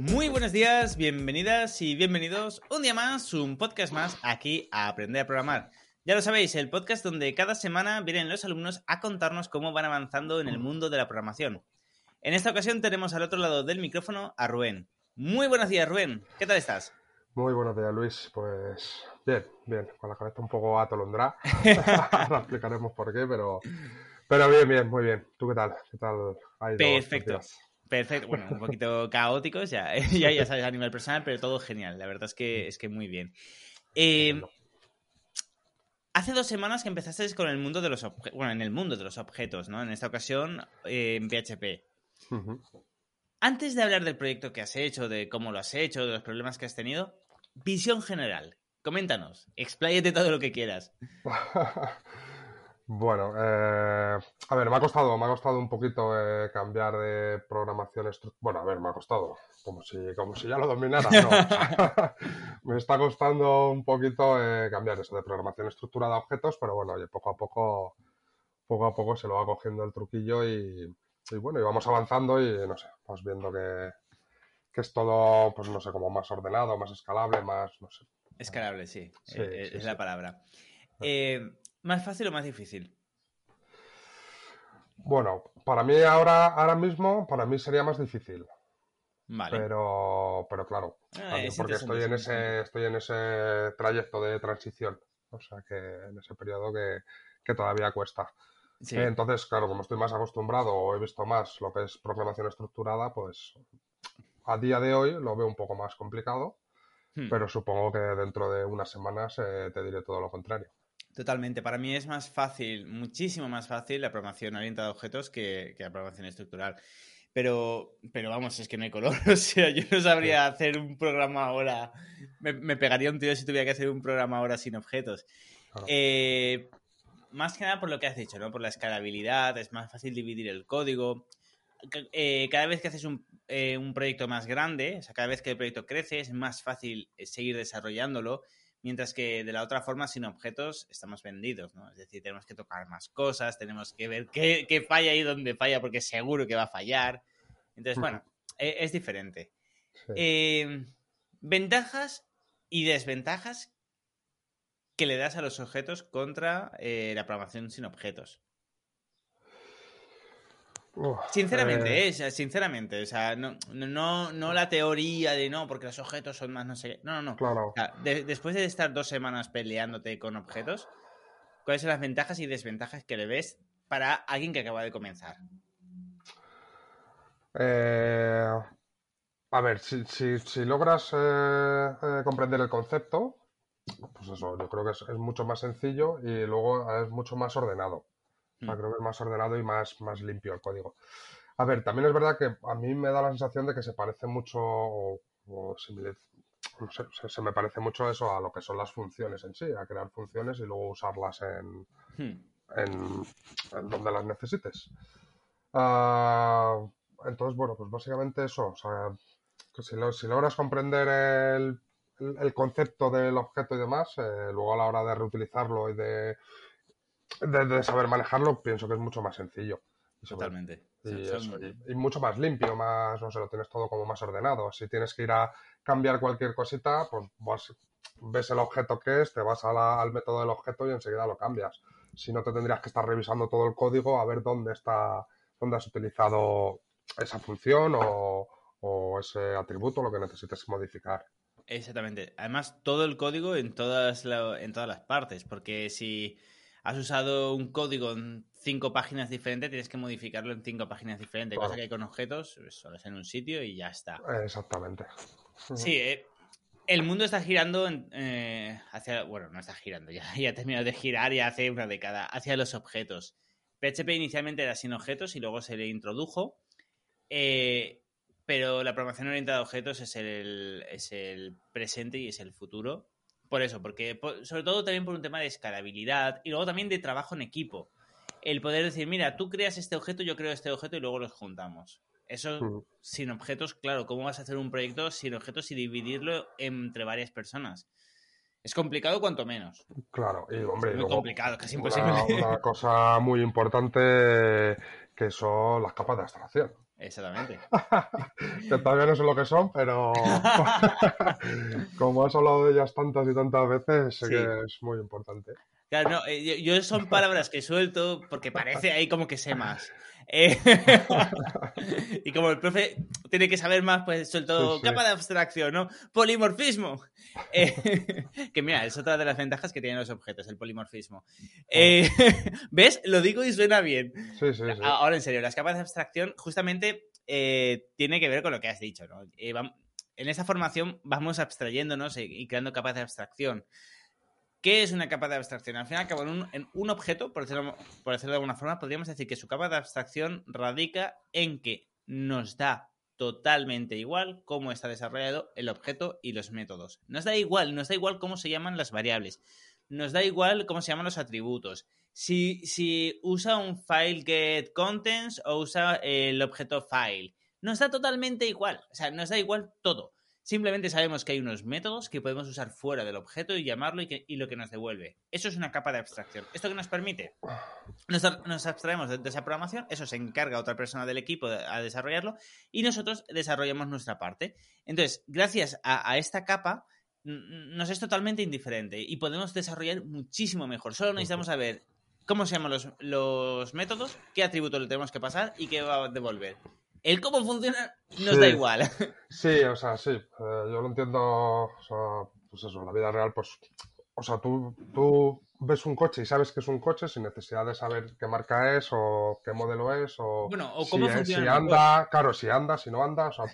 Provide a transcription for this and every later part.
Muy buenos días, bienvenidas y bienvenidos un día más, un podcast más aquí a Aprender a Programar. Ya lo sabéis, el podcast donde cada semana vienen los alumnos a contarnos cómo van avanzando en el mundo de la programación. En esta ocasión tenemos al otro lado del micrófono a Rubén. Muy buenos días, Rubén. ¿Qué tal estás? Muy buenos días, Luis. Pues bien, bien, con la cabeza un poco atolondra. Ahora explicaremos por qué, pero, pero bien, bien, muy bien. ¿Tú qué tal? ¿Qué tal ido Perfecto. Bueno, un poquito caóticos, ya, ya, ya sabes a nivel personal, pero todo genial. La verdad es que, es que muy bien. Eh, hace dos semanas que empezaste con el mundo de los objetos, bueno, en el mundo de los objetos, ¿no? En esta ocasión eh, en PHP. Antes de hablar del proyecto que has hecho, de cómo lo has hecho, de los problemas que has tenido, visión general. Coméntanos, expláyate todo lo que quieras. Bueno, eh, a ver, me ha costado, me ha costado un poquito eh, cambiar de programación Bueno, a ver, me ha costado, como si, como si ya lo dominara, no. me está costando un poquito eh, cambiar eso de programación estructurada a objetos, pero bueno, oye, poco a poco, poco a poco se lo va cogiendo el truquillo y, bueno, y vamos avanzando y no sé, vamos viendo que, que es todo, pues no sé, como más ordenado, más escalable, más, no sé. Escalable, sí, es, la palabra. Eh, ¿Más fácil o más difícil? Bueno, para mí ahora, ahora mismo, para mí sería más difícil. Vale. Pero, pero claro, ah, porque estoy en ese, estoy en ese trayecto de transición. O sea que en ese periodo que, todavía cuesta. Entonces, claro, como estoy más acostumbrado o he visto más lo que es programación estructurada, pues a día de hoy lo veo un poco más complicado, hmm. pero supongo que dentro de unas semanas eh, te diré todo lo contrario. Totalmente. Para mí es más fácil, muchísimo más fácil la programación orientada a objetos que, la programación estructural. Pero, pero vamos, es que no hay color. O sea, yo no sabría hacer un programa ahora. Me, pegaría un tío si tuviera que hacer un programa ahora sin objetos. Eh, más que nada por lo que has dicho, ¿no? Por la escalabilidad, es más fácil dividir el código. Eh, cada vez que haces un, eh, un, proyecto más grande, o sea, cada vez que el proyecto crece, es más fácil seguir desarrollándolo mientras que de la otra forma, sin objetos, estamos vendidos, ¿no? Es decir, tenemos que tocar más cosas, tenemos que ver qué, falla y dónde falla, porque seguro que va a fallar. Entonces, bueno, e, es, diferente. Eh, ventajas y desventajas que le das a los objetos contra eh, la programación sin objetos sinceramente, eh... sinceramente, o sea, no, no, no la teoría de no, porque los objetos son más no sé No, no, no. Claro. después de estar dos semanas peleándote con objetos, ¿cuáles son las ventajas y desventajas que le ves para alguien que acaba de comenzar? Eh, a ver, si, si, logras eh, eh, comprender el concepto, pues eso, yo creo que es, es mucho más sencillo y luego es mucho más ordenado. Mm. creo que es más ordenado y más, más limpio el código. A ver, también es verdad que a mí me da la sensación de que se parece mucho, o, se, me parece mucho eso a lo que son las funciones en sí, a crear funciones y luego usarlas en, hmm. en, donde las necesites. Ah, entonces, bueno, pues básicamente eso. O sea, que si, si logras comprender el, el, concepto del objeto y demás, eh, luego a la hora de reutilizarlo y de de, saber manejarlo, pienso que es mucho más sencillo. Totalmente. Y, mucho más limpio, más, no sé, lo tienes todo como más ordenado. Si tienes que ir a cambiar cualquier cosita, pues ves el objeto que es, te vas al método del objeto y enseguida lo cambias. Si no, te tendrías que estar revisando todo el código a ver dónde está, dónde has utilizado esa función o, o ese atributo, lo que necesites modificar. Exactamente. Además, todo el código en todas, en todas las partes, porque si has usado un código en cinco páginas diferentes, tienes que modificarlo en cinco páginas diferentes. Cosa que con objetos, pues, solo es en un sitio y ya está. Exactamente. Sí, eh, el mundo está girando eh, hacia. Bueno, no está girando, ya, ya ha terminado de girar ya hace una década, hacia los objetos. PHP inicialmente era sin objetos y luego se le introdujo. Eh, pero la programación orientada a objetos es el, es el presente y es el futuro. Por eso, porque sobre todo también por un tema de escalabilidad y luego también de trabajo en equipo. El poder decir, mira, tú creas este objeto, yo creo este objeto y luego los juntamos. Eso sin objetos, claro, ¿cómo vas a hacer un proyecto sin objetos y dividirlo entre varias personas? Es complicado cuanto menos. Claro, y hombre, es muy complicado, casi imposible. Una, cosa muy importante que son las capas de abstracción. Exactamente. que todavía no sé lo que son, pero como has hablado de ellas tantas y tantas veces, sé que es muy importante. Claro, no, eh, yo, son palabras que suelto porque parece ahí como que sé más. Eh, y como el profe tiene que saber más, pues suelto capa de abstracción, ¿no? Polimorfismo. Eh, que mira, es otra de las ventajas que tienen los objetos, el polimorfismo. ¿Ves? Lo digo y suena bien. Sí, sí, Ahora, en serio, las capas de abstracción justamente tiene que ver con lo que has dicho, ¿no? en esa formación vamos abstrayéndonos y creando capas de abstracción. ¿Qué es una capa de abstracción? Al final, en un, en un objeto, por decirlo, por decirlo de alguna forma, podríamos decir que su capa de abstracción radica en que nos da totalmente igual cómo está desarrollado el objeto y los métodos. Nos da igual, nos da igual cómo se llaman las variables. Nos da igual cómo se llaman los atributos. Si, si usa un file get contents o usa el objeto file. Nos da totalmente igual. O sea, nos da igual todo. Simplemente sabemos que hay unos métodos que podemos usar fuera del objeto y llamarlo y, lo que nos devuelve. Eso es una capa de abstracción. ¿Esto que nos permite? Nos, abstraemos de, esa programación, eso se encarga otra persona del equipo a desarrollarlo y nosotros desarrollamos nuestra parte. Entonces, gracias a, esta capa, nos es totalmente indiferente y podemos desarrollar muchísimo mejor. Solo necesitamos saber cómo se llaman los, los métodos, qué atributo le tenemos que pasar y qué va a devolver. El cómo funciona nos da igual. Sí, o sea, sí. Eh, yo lo entiendo, o sea, pues eso, en la vida real, pues, o sea, tú, tú ves un coche y sabes que es un coche sin necesidad de saber qué marca es o qué modelo es o, bueno, o cómo si, funciona. Si anda, claro, si anda, si no anda, o sea,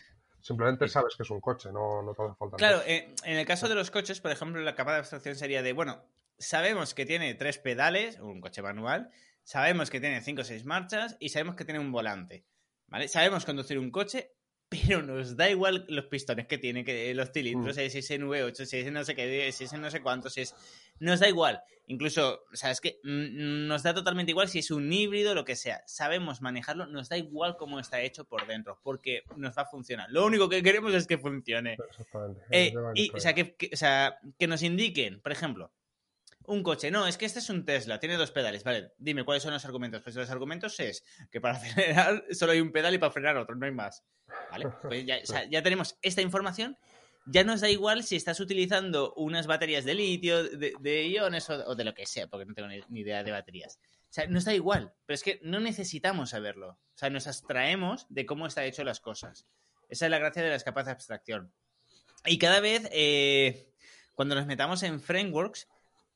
simplemente sabes que es un coche, no, no te hace falta. Claro, eh, en el caso de los coches, por ejemplo, la capa de abstracción sería de, bueno, sabemos que tiene tres pedales, un coche manual, sabemos que tiene cinco o seis marchas y sabemos que tiene un volante. ¿Vale? Sabemos conducir un coche, pero nos da igual los pistones que tiene, que los cilindros, mm. si es V8, si es no sé qué, si es no sé cuánto, si es... Nos da igual. Incluso, o sea, es que nos da totalmente igual si es un híbrido, lo que sea. Sabemos manejarlo, nos da igual cómo está hecho por dentro, porque nos va a funcionar. Lo único que queremos es que funcione. Eh, y, o sea, que, o sea, que nos indiquen, por ejemplo, un coche. No, es que este es un Tesla, tiene dos pedales. Vale, dime, ¿cuáles son los argumentos? Pues los argumentos es que para acelerar solo hay un pedal y para frenar otro, no hay más. ¿Vale? Pues ya, tenemos esta información. Ya nos da igual si estás utilizando unas baterías de litio, de, iones o, de lo que sea, porque no tengo ni, idea de baterías. O sea, nos da igual, pero es que no necesitamos saberlo. O sea, nos abstraemos de cómo está hecho las cosas. Esa es la gracia de las capas de abstracción. Y cada vez, eh, cuando nos metamos en frameworks,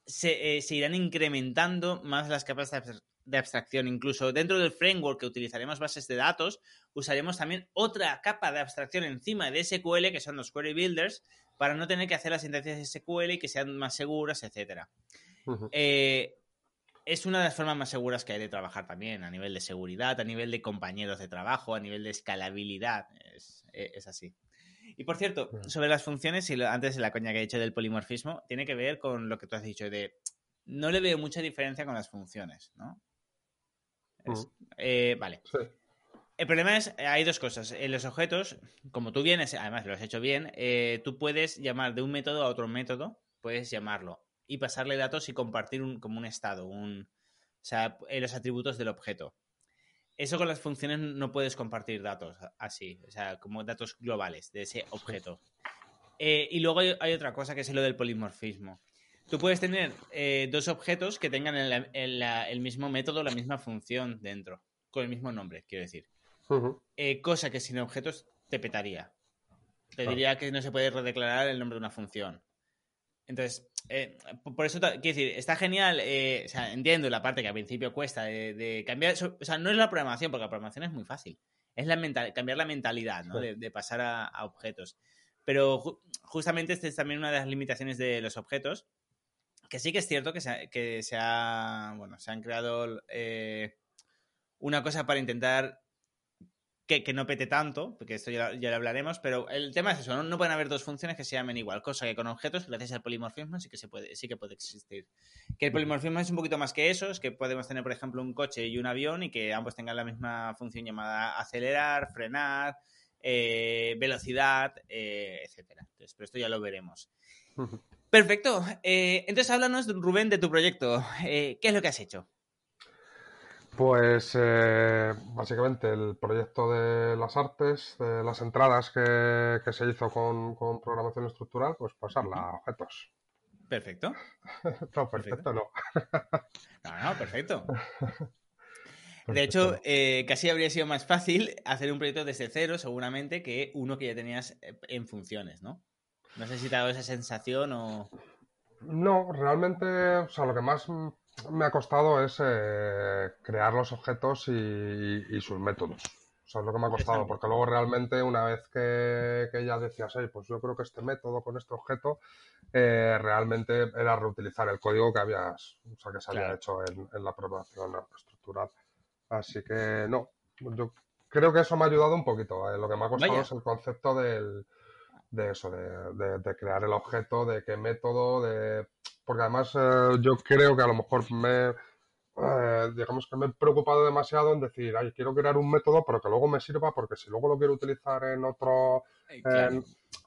eh, se, irán incrementando más las capas de abstracción. Incluso dentro del framework que utilizaremos bases de datos, usaremos también otra capa de abstracción encima de SQL, que son los query builders, para no tener que hacer las sentencias SQL y que sean más seguras, etc. Eh, es una de las formas más seguras que hay de trabajar también, a nivel de seguridad, a nivel de compañeros de trabajo, a nivel de escalabilidad. es así. Y por cierto, sobre las funciones, y antes de la coña que he dicho del polimorfismo, tiene que ver con lo que tú has dicho de no le veo mucha diferencia con las funciones, ¿no? Eh, vale. El problema es, hay dos cosas. En los objetos, como tú vienes, además lo has hecho bien, eh, tú puedes llamar de un método a otro método, puedes llamarlo y pasarle datos y compartir un, como un estado, un, o sea, los atributos del objeto. Eso con las funciones no puedes compartir datos así, o sea, como datos globales de ese objeto. Eh, y luego hay, otra cosa que es lo del polimorfismo. Tú puedes tener eh, dos objetos que tengan el, mismo método, la misma función dentro, con el mismo nombre, quiero decir. Eh, cosa que sin objetos te petaría. Te diría que no se puede redeclarar el nombre de una función. Entonces, eh, por eso, quiero decir, está genial, eh, o sea, entiendo la parte que al principio cuesta de, cambiar, o sea, no es la programación, porque la programación es muy fácil, es la mental, cambiar la mentalidad, ¿no? De, pasar a, objetos. Pero justamente esta es también una de las limitaciones de los objetos, que sí que es cierto que se, que se ha, bueno, se han creado eh, una cosa para intentar que, no pete tanto, porque esto ya, lo hablaremos, pero el tema es eso, ¿no? pueden haber dos funciones que se llamen igual, cosa que con objetos, gracias al polimorfismo, sí que se puede, sí que puede existir. Que el polimorfismo es un poquito más que eso, es que podemos tener, por ejemplo, un coche y un avión y que ambos tengan la misma función llamada acelerar, frenar, eh, velocidad, eh, etcétera. Entonces, pero esto ya lo veremos. Perfecto. Eh, entonces, háblanos, Rubén, de tu proyecto. ¿Qué es lo que has hecho? Pues eh, básicamente el proyecto de las artes, de las entradas que, se hizo con, programación estructural, pues pasarla a objetos. Perfecto. no, perfecto, no. no, no, perfecto. De hecho, eh, casi habría sido más fácil hacer un proyecto desde cero, seguramente, que uno que ya tenías eh, en funciones, ¿no? No sé si te ha dado esa sensación o... No, realmente, o sea, lo que más me ha costado es eh, crear los objetos y, sus métodos. O sea, es lo que me ha costado, porque luego realmente una vez que, ya decías, pues yo creo que este método con este objeto, eh, realmente era reutilizar el código que habías, o sea, que se había hecho en, la programación estructural. Así que no, yo creo que eso me ha ayudado un poquito. Eh, lo que me ha costado es el concepto del, de eso, de, crear el objeto, de qué método, de porque además eh, yo creo que a lo mejor me eh, digamos que me he preocupado demasiado en decir, ay, quiero crear un método, pero que luego me sirva, porque si luego lo quiero utilizar en otro,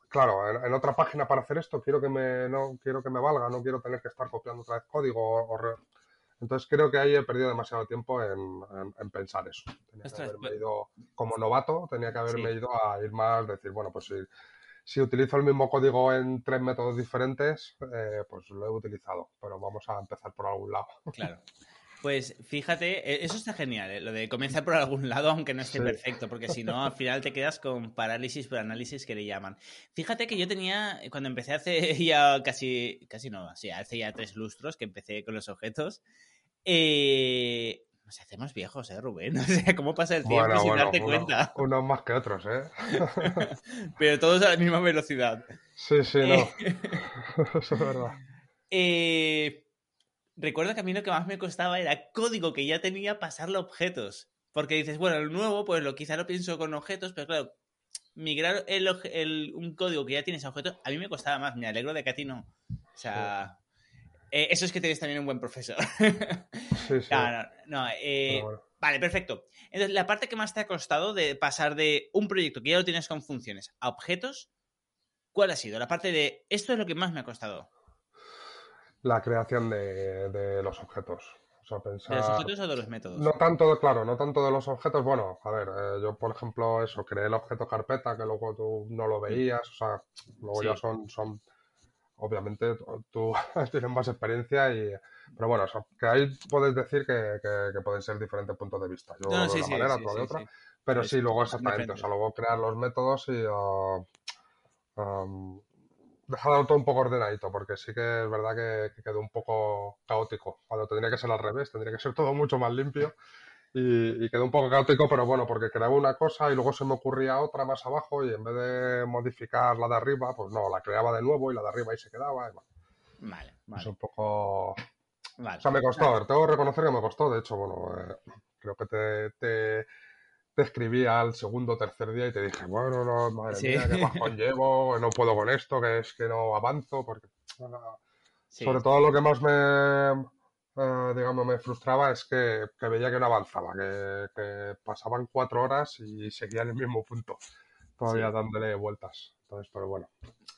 claro, en, otra página para hacer esto, quiero que me, no quiero que me valga, no quiero tener que estar copiando otra vez código. O, Entonces creo que ahí he perdido demasiado tiempo en, pensar eso. Tenía que haberme pues ido como novato, tenía que haberme ido a ir más, decir, bueno, pues si si utilizo el mismo código en tres métodos diferentes, eh, pues lo he utilizado, pero vamos a empezar por algún lado. Claro. Pues fíjate, e, eso está genial, ¿eh? lo de comenzar por algún lado, aunque no esté perfecto, porque si no, al final te quedas con parálisis por análisis que le llaman. Fíjate que yo tenía, cuando empecé hace ya casi, casi no, sí, hace ya tres lustros que empecé con los objetos, eh, nos hacemos viejos, ¿eh, Rubén? O sea, ¿cómo pasa el tiempo sin darte cuenta? Unos más que otros, ¿eh? Pero todos a la misma velocidad. Sí, sí, no. Eh, Eso es verdad. Eh, recuerdo que a mí lo que más me costaba era código que ya tenía pasarlo a objetos. Porque dices, bueno, el nuevo, pues lo quizá lo pienso con objetos, pero claro, migrar el, un código que ya tienes a objetos, a mí me costaba más. Me alegro de que a ti no. O sea, eh, eso es que tienes también un buen profesor. Sí, sí. No, eh, Vale, perfecto. Entonces, la parte que más te ha costado de pasar de un proyecto que ya lo tienes con funciones a objetos, ¿cuál ha sido? La parte de esto es lo que más me ha costado. La creación de, los objetos. ¿De los objetos o de los métodos? No tanto, claro, no tanto de los objetos. Bueno, a ver, eh, yo por ejemplo, eso, creé el objeto carpeta que luego tú no lo veías, o sea, luego ya son, son obviamente tú tienes más experiencia y pero bueno, que ahí puedes decir que, pueden ser diferentes puntos de vista. Yo de una manera, tú de otra. Pero sí, luego exactamente. O sea, luego crear los métodos y uh, um, dejarlo todo un poco ordenadito, porque sí que es verdad que, que, quedó un poco caótico. Cuando tendría que ser al revés, tendría que ser todo mucho más limpio y, quedó un poco caótico, pero bueno, porque creaba una cosa y luego se me ocurría otra más abajo y en vez de modificar la de arriba, pues no, la creaba de nuevo y la de arriba ahí se quedaba. Vale, vale. Es un poco... O sea, me costó, tengo que reconocer que me costó, de hecho, bueno, eh, creo que te, te, escribí al segundo o tercer día y te dije, bueno, no, madre mía, qué bajón llevo, no puedo con esto, que es que no avanzo, porque... Sobre todo lo que más me, eh, digamos, me frustraba es que, veía que no avanzaba, que, pasaban cuatro horas y seguía en el mismo punto, todavía dándole vueltas. Entonces, pero bueno,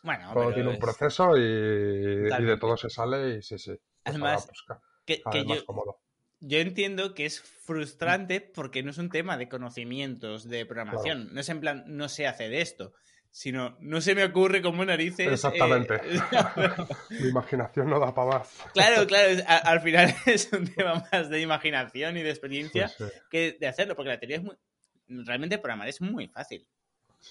bueno todo tiene un proceso y, de todo se sale y sí, sí. Además, que, yo, yo entiendo que es frustrante porque no es un tema de conocimientos de programación, no es en plan, no sé hacer esto sino no se me ocurre cómo narices. Exactamente. Eh, Mi imaginación no da para más. Claro, claro, al final es un tema más de imaginación y de experiencia que de hacerlo, porque la teoría es muy. Realmente programar es muy fácil.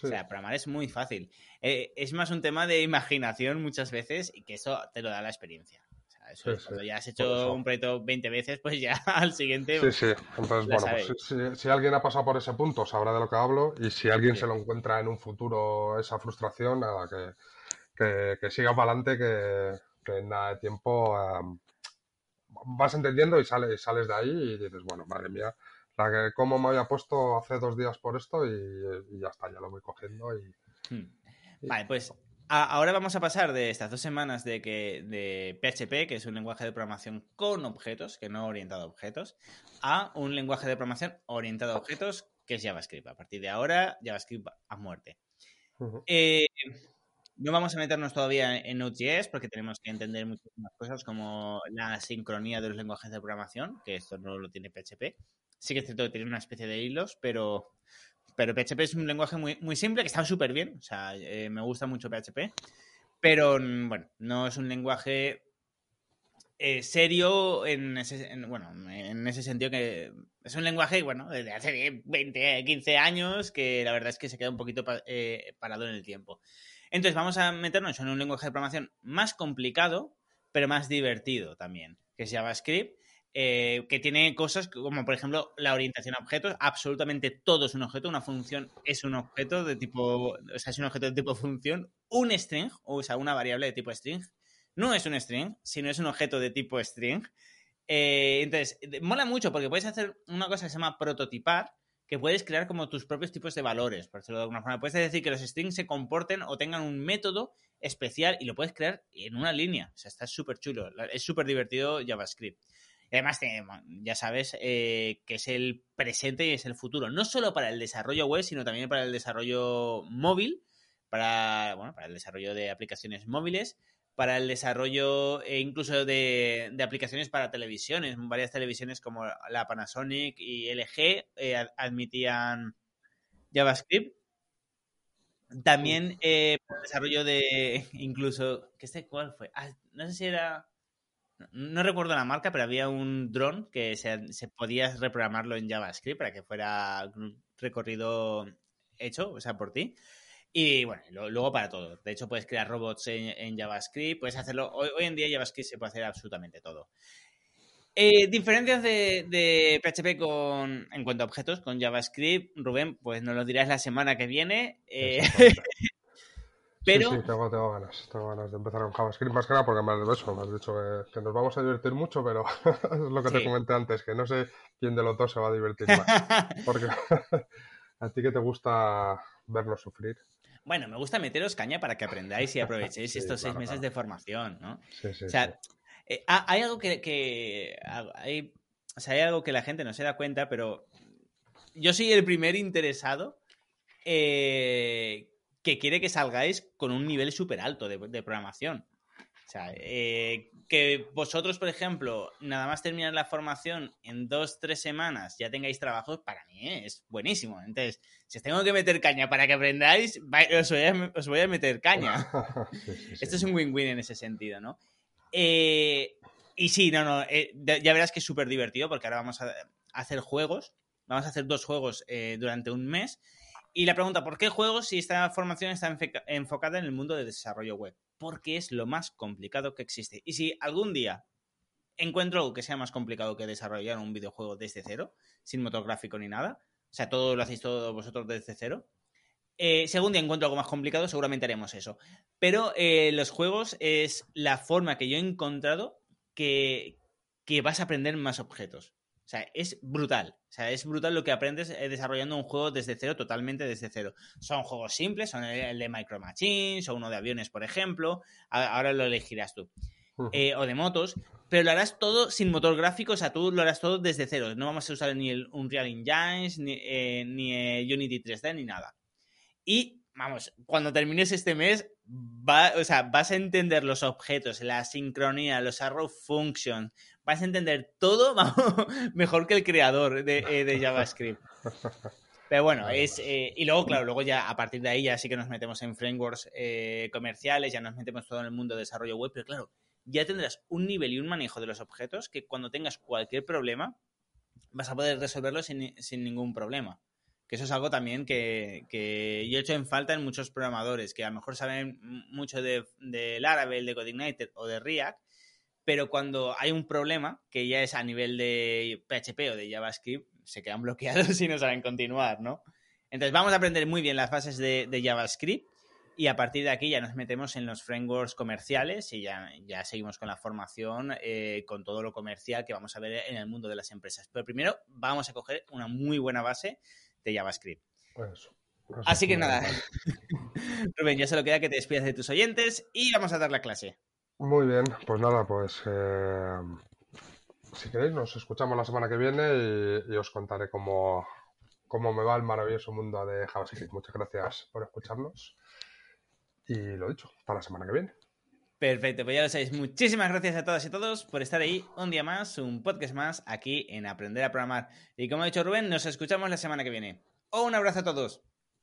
O sea, programar es muy fácil. Eh, es más un tema de imaginación muchas veces y que eso te lo da la experiencia cuando ya has hecho un proyecto 20 veces, pues ya al siguiente. Sí, sí. Entonces, bueno, pues si, alguien ha pasado por ese punto, sabrá de lo que hablo. Y si alguien se lo encuentra en un futuro, esa frustración, nada, que, que, siga para adelante, que, en nada de tiempo vas entendiendo y sales, sales de ahí y dices, bueno, madre mía, la que cómo me había puesto hace dos días por esto y, ya está, ya lo voy cogiendo y... Hmm. Vale, pues ahora vamos a pasar de estas dos semanas de que de PHP, que es un lenguaje de programación con objetos, que no orientado a objetos, a un lenguaje de programación orientado a objetos, que es JavaScript. A partir de ahora, JavaScript a muerte. eh, no vamos a meternos todavía en Node.js porque tenemos que entender muchísimas cosas como la sincronía de los lenguajes de programación, que esto no lo tiene PHP. Sí que es cierto que tiene una especie de hilos, pero, pero PHP es un lenguaje muy, muy simple que está súper bien. O sea, eh, me gusta mucho PHP. Pero mm, bueno, no es un lenguaje eh, serio en ese, bueno, en ese sentido que es un lenguaje, bueno, desde hace 20, 15 años que la verdad es que se queda un poquito eh, parado en el tiempo. Entonces vamos a meternos en un lenguaje de programación más complicado, pero más divertido también, que es JavaScript, eh, que tiene cosas como, por ejemplo, la orientación a objetos. Absolutamente todo es un objeto. Una función es un objeto de tipo, o sea, es un objeto de tipo función. Un string, o sea, una variable de tipo string, no es un string, sino es un objeto de tipo string. Eh, entonces, mola mucho porque puedes hacer una cosa que se llama prototipar, que puedes crear como tus propios tipos de valores, por decirlo de alguna forma. Puedes decir que los strings se comporten o tengan un método especial y lo puedes crear en una línea. O sea, está súper chulo. Es súper divertido JavaScript. Además, ya sabes eh, que es el presente y es el futuro. No solo para el desarrollo web, sino también para el desarrollo móvil, para, bueno, para el desarrollo de aplicaciones móviles para el desarrollo e incluso de, aplicaciones para televisiones. Varias televisiones como la Panasonic y LG eh, admitían JavaScript. También eh, para el desarrollo de incluso, ¿qué sé cuál fue? Ah, no sé si era, no recuerdo la marca, pero había un dron que se, se podía reprogramarlo en JavaScript para que fuera un recorrido hecho, o sea, por ti. Y bueno, luego para todo. De hecho, puedes crear robots en, JavaScript, puedes hacerlo. Hoy, en día JavaScript se puede hacer absolutamente todo. Eh, diferencias de, PHP con, en cuanto a objetos con JavaScript, Rubén, pues nos lo dirás la semana que viene. Eh, pero... Sí, tengo, ganas, tengo ganas de empezar con JavaScript más que nada porque me has, eso, me has dicho que, nos vamos a divertir mucho, pero es lo que te comenté antes, que no sé quién de los dos se va a divertir más. Porque a ti que te gusta vernos sufrir. Bueno, me gusta meteros caña para que aprendáis y aprovechéis estos seis meses de formación, ¿no? o sea, eh, hay algo que, hay, o sea, hay algo que la gente no se da cuenta, pero yo soy el primer interesado eh, que quiere que salgáis con un nivel súper alto de, programación. O sea, eh, que vosotros, por ejemplo, nada más terminar la formación en dos, tres semanas ya tengáis trabajo, para mí es buenísimo. Entonces, si os tengo que meter caña para que aprendáis, os voy a, meter caña. Esto es un win-win en ese sentido, ¿no? Eh, y sí, no, no, eh, ya verás que es súper divertido porque ahora vamos a hacer juegos. Vamos a hacer dos juegos eh, durante un mes. Y la pregunta, ¿por qué juegos si esta formación está enfocada en el mundo de desarrollo web? porque es lo más complicado que existe. Y si algún día encuentro algo que sea más complicado que desarrollar un videojuego desde cero, sin motor gráfico ni nada, o sea, todo lo hacéis todos vosotros desde cero, eh, si algún día encuentro algo más complicado, seguramente haremos eso. Pero eh, los juegos es la forma que yo he encontrado que, que vas a aprender más objetos. O sea, es brutal. O sea, es brutal lo que aprendes eh, desarrollando un juego desde cero, totalmente desde cero. Son juegos simples, son el de Micro Machines o uno de aviones, por ejemplo. Ahora lo elegirás tú. Eh, o de motos, pero lo harás todo sin motor gráfico, o sea, tú lo harás todo desde cero. No vamos a usar ni el Unreal Engine, ni, eh, ni Unity 3D, ni nada. Y, vamos, cuando termines este mes, o sea, vas a entender los objetos, la sincronía, los arrow functions, vas a entender todo mejor que el creador de, eh, JavaScript. Pero bueno, es. Eh, y luego, claro, luego ya a partir de ahí ya sí que nos metemos en frameworks eh, comerciales, ya nos metemos todo en el mundo de desarrollo web, pero claro, ya tendrás un nivel y un manejo de los objetos que cuando tengas cualquier problema vas a poder resolverlo sin, ningún problema. Que eso es algo también que, que, yo he hecho en falta en muchos programadores, que a lo mejor saben mucho de, de Laravel, de Codeigniter o de React, pero cuando hay un problema, que ya es a nivel de PHP o de JavaScript, se quedan bloqueados y no saben continuar, ¿no? Entonces vamos a aprender muy bien las bases de, JavaScript, Y a partir de aquí ya nos metemos en los frameworks comerciales y ya, ya seguimos con la formación, eh, con todo lo comercial que vamos a ver en el mundo de las empresas. Pero primero vamos a coger una muy buena base de JavaScript. Pues, Así que nada, Rubén, ya solo queda que te despidas de tus oyentes y vamos a dar la clase. Muy bien, pues nada, pues eh, si queréis nos escuchamos la semana que viene y, os contaré cómo, cómo me va el maravilloso mundo de JavaScript. Muchas gracias por escucharnos y lo dicho, hasta la semana que viene. Perfecto, pues ya lo sabéis. Muchísimas gracias a todas y todos por estar ahí un día más, un podcast más aquí en Aprender a Programar. Y como ha dicho Rubén, nos escuchamos la semana que viene. Un abrazo a todos.